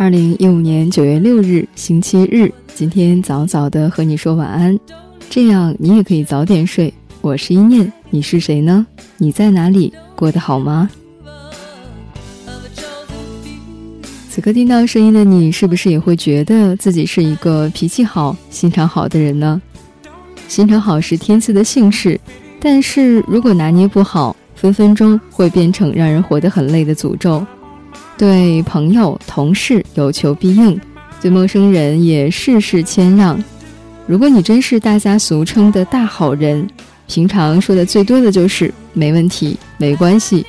二零一五年九月六日，星期日，今天早早的和你说晚安，这样你也可以早点睡。我是一念，你是谁呢？你在哪里？过得好吗？此刻听到声音的你，是不是也会觉得自己是一个脾气好、心肠好的人呢？心肠好是天赐的幸事，但是如果拿捏不好，分分钟会变成让人活得很累的诅咒。对朋友、同事有求必应，对陌生人也事事谦让。如果你真是大家俗称的大好人，平常说的最多的就是没问题、没关系。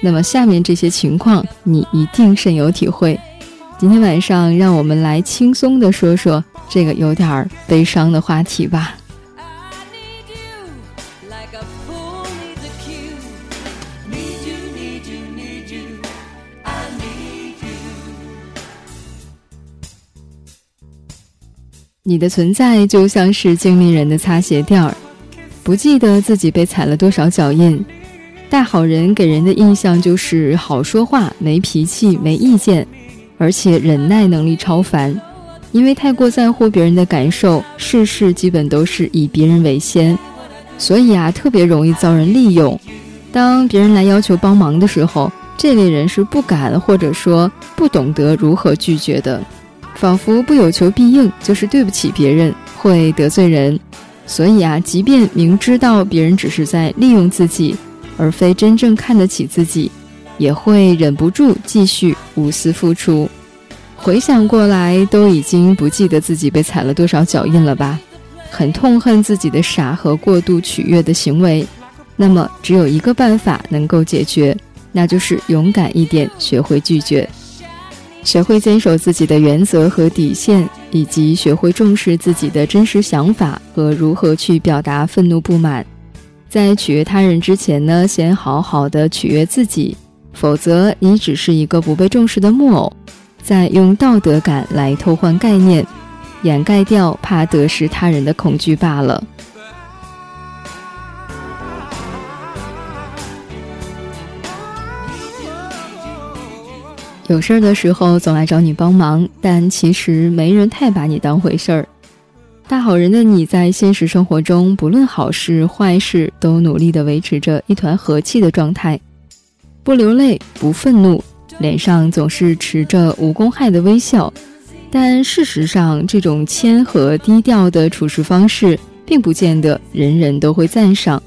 那么下面这些情况，你一定深有体会。今天晚上，让我们来轻松的说说这个有点儿悲伤的话题吧。你的存在就像是经历人的擦鞋垫儿，不记得自己被踩了多少脚印。大好人给人的印象就是好说话、没脾气、没意见。而且忍耐能力超凡，因为太过在乎别人的感受，事事基本都是以别人为先，所以啊，特别容易遭人利用。当别人来要求帮忙的时候，这类人是不敢或者说不懂得如何拒绝的，仿佛不有求必应就是对不起别人，会得罪人。所以啊，即便明知道别人只是在利用自己，而非真正看得起自己。也会忍不住继续无私付出。回想过来，都已经不记得自己被踩了多少脚印了吧？很痛恨自己的傻和过度取悦的行为。那么，只有一个办法能够解决，那就是勇敢一点，学会拒绝，学会坚守自己的原则和底线，以及学会重视自己的真实想法和如何去表达愤怒不满。在取悦他人之前呢，先好好的取悦自己。否则，你只是一个不被重视的木偶，在用道德感来偷换概念，掩盖掉怕得失他人的恐惧罢了。有事儿的时候总来找你帮忙，但其实没人太把你当回事儿。大好人的你在现实生活中，不论好事坏事，都努力的维持着一团和气的状态。不流泪，不愤怒，脸上总是持着无公害的微笑。但事实上，这种谦和低调的处事方式，并不见得人人都会赞赏。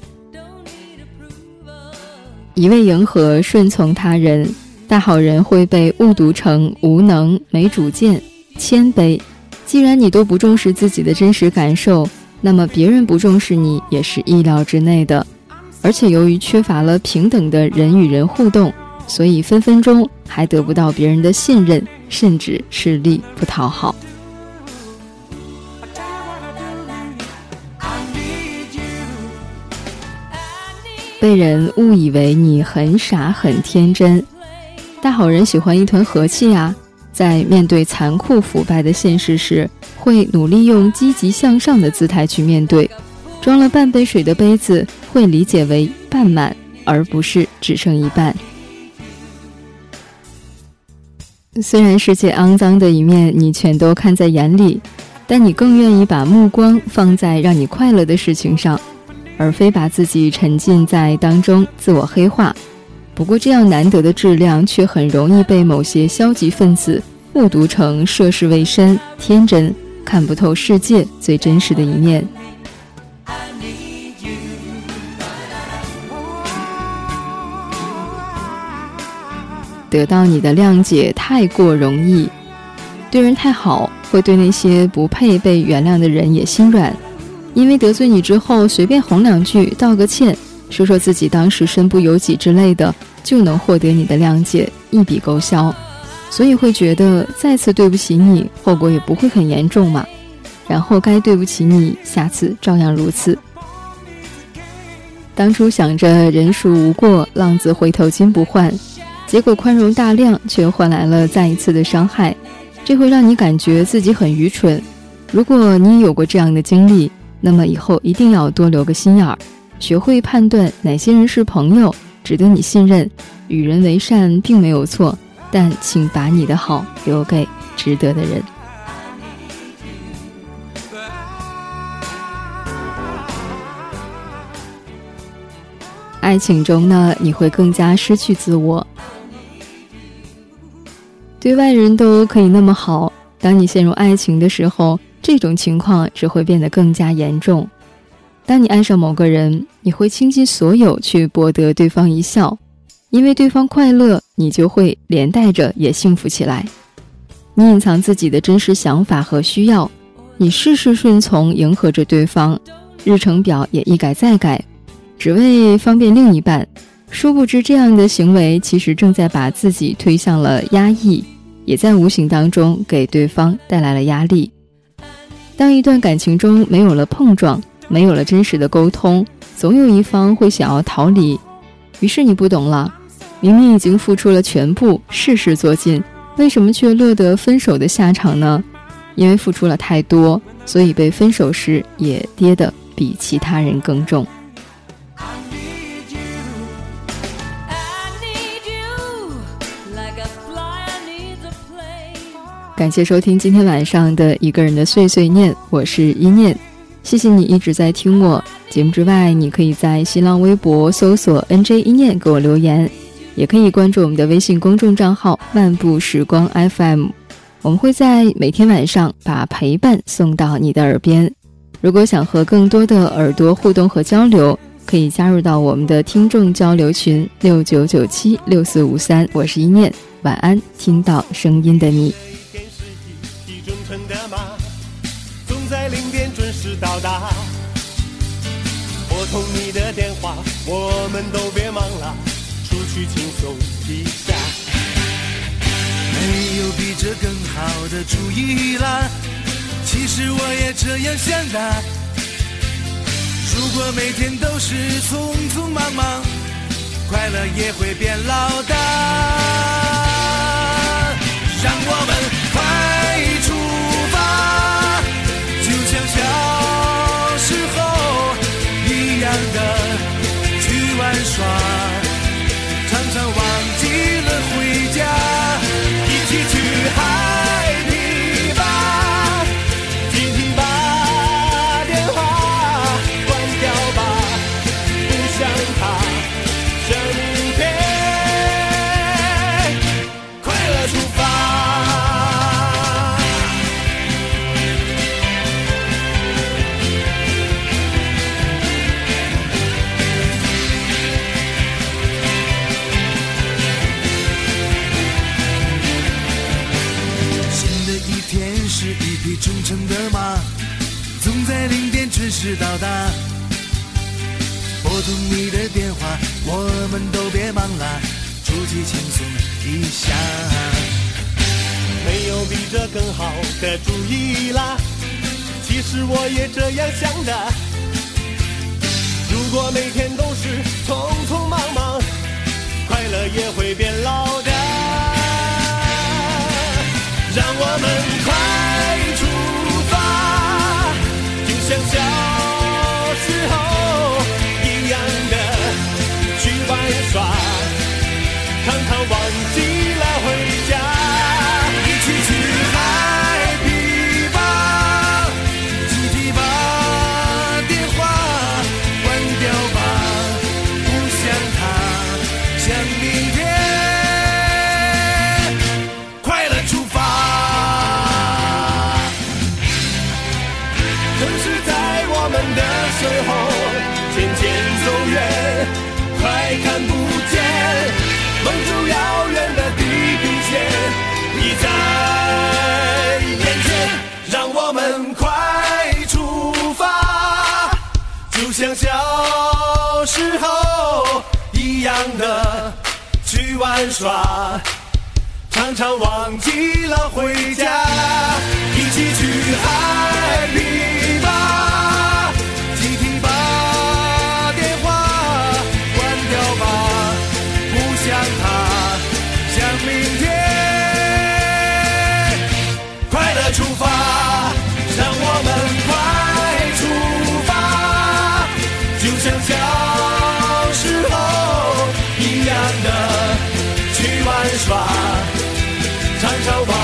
一味迎合、顺从他人，大好人会被误读成无能、没主见、谦卑。既然你都不重视自己的真实感受，那么别人不重视你也是意料之内的。而且由于缺乏了平等的人与人互动，所以分分钟还得不到别人的信任，甚至吃力不讨好。被人误以为你很傻很天真，大好人喜欢一团和气啊！在面对残酷腐败的现实时，会努力用积极向上的姿态去面对。装了半杯水的杯子会理解为半满，而不是只剩一半。虽然世界肮脏的一面你全都看在眼里，但你更愿意把目光放在让你快乐的事情上，而非把自己沉浸在当中自我黑化。不过，这样难得的质量却很容易被某些消极分子误读成涉世未深、天真、看不透世界最真实的一面。得到你的谅解太过容易，对人太好会对那些不配被原谅的人也心软，因为得罪你之后随便哄两句道个歉，说说自己当时身不由己之类的，就能获得你的谅解，一笔勾销，所以会觉得再次对不起你，后果也不会很严重嘛。然后该对不起你，下次照样如此。当初想着人孰无过，浪子回头金不换。结果宽容大量，却换来了再一次的伤害，这会让你感觉自己很愚蠢。如果你有过这样的经历，那么以后一定要多留个心眼儿，学会判断哪些人是朋友，值得你信任。与人为善并没有错，但请把你的好留给值得的人。爱情中呢，你会更加失去自我。对外人都可以那么好，当你陷入爱情的时候，这种情况只会变得更加严重。当你爱上某个人，你会倾尽所有去博得对方一笑，因为对方快乐，你就会连带着也幸福起来。你隐藏自己的真实想法和需要，你事事顺从，迎合着对方，日程表也一改再改。只为方便另一半，殊不知这样的行为其实正在把自己推向了压抑，也在无形当中给对方带来了压力。当一段感情中没有了碰撞，没有了真实的沟通，总有一方会想要逃离。于是你不懂了，明明已经付出了全部，事事做尽，为什么却落得分手的下场呢？因为付出了太多，所以被分手时也跌得比其他人更重。感谢收听今天晚上的一个人的碎碎念，我是一念，谢谢你一直在听我节目之外，你可以在新浪微博搜索 NJ 一念给我留言，也可以关注我们的微信公众账号漫步时光 FM，我们会在每天晚上把陪伴送到你的耳边。如果想和更多的耳朵互动和交流，可以加入到我们的听众交流群六九九七六四五三，我是一念，晚安，听到声音的你。通你的电话，我们都别忙了，出去轻松一下。没有比这更好的主意啦，其实我也这样想的。如果每天都是匆匆忙忙，快乐也会变老的。让我忠诚的马，总在零点准时到达。拨通你的电话，我们都别忙啦，出去轻松一下。没有比这更好的主意啦，其实我也这样想的。如果每天都是匆匆忙忙，快乐也会变老的。让我们快像小时候一样的去玩耍，像小时候一样的去玩耍，常常忘记了回家，一起去海边发燃烧吧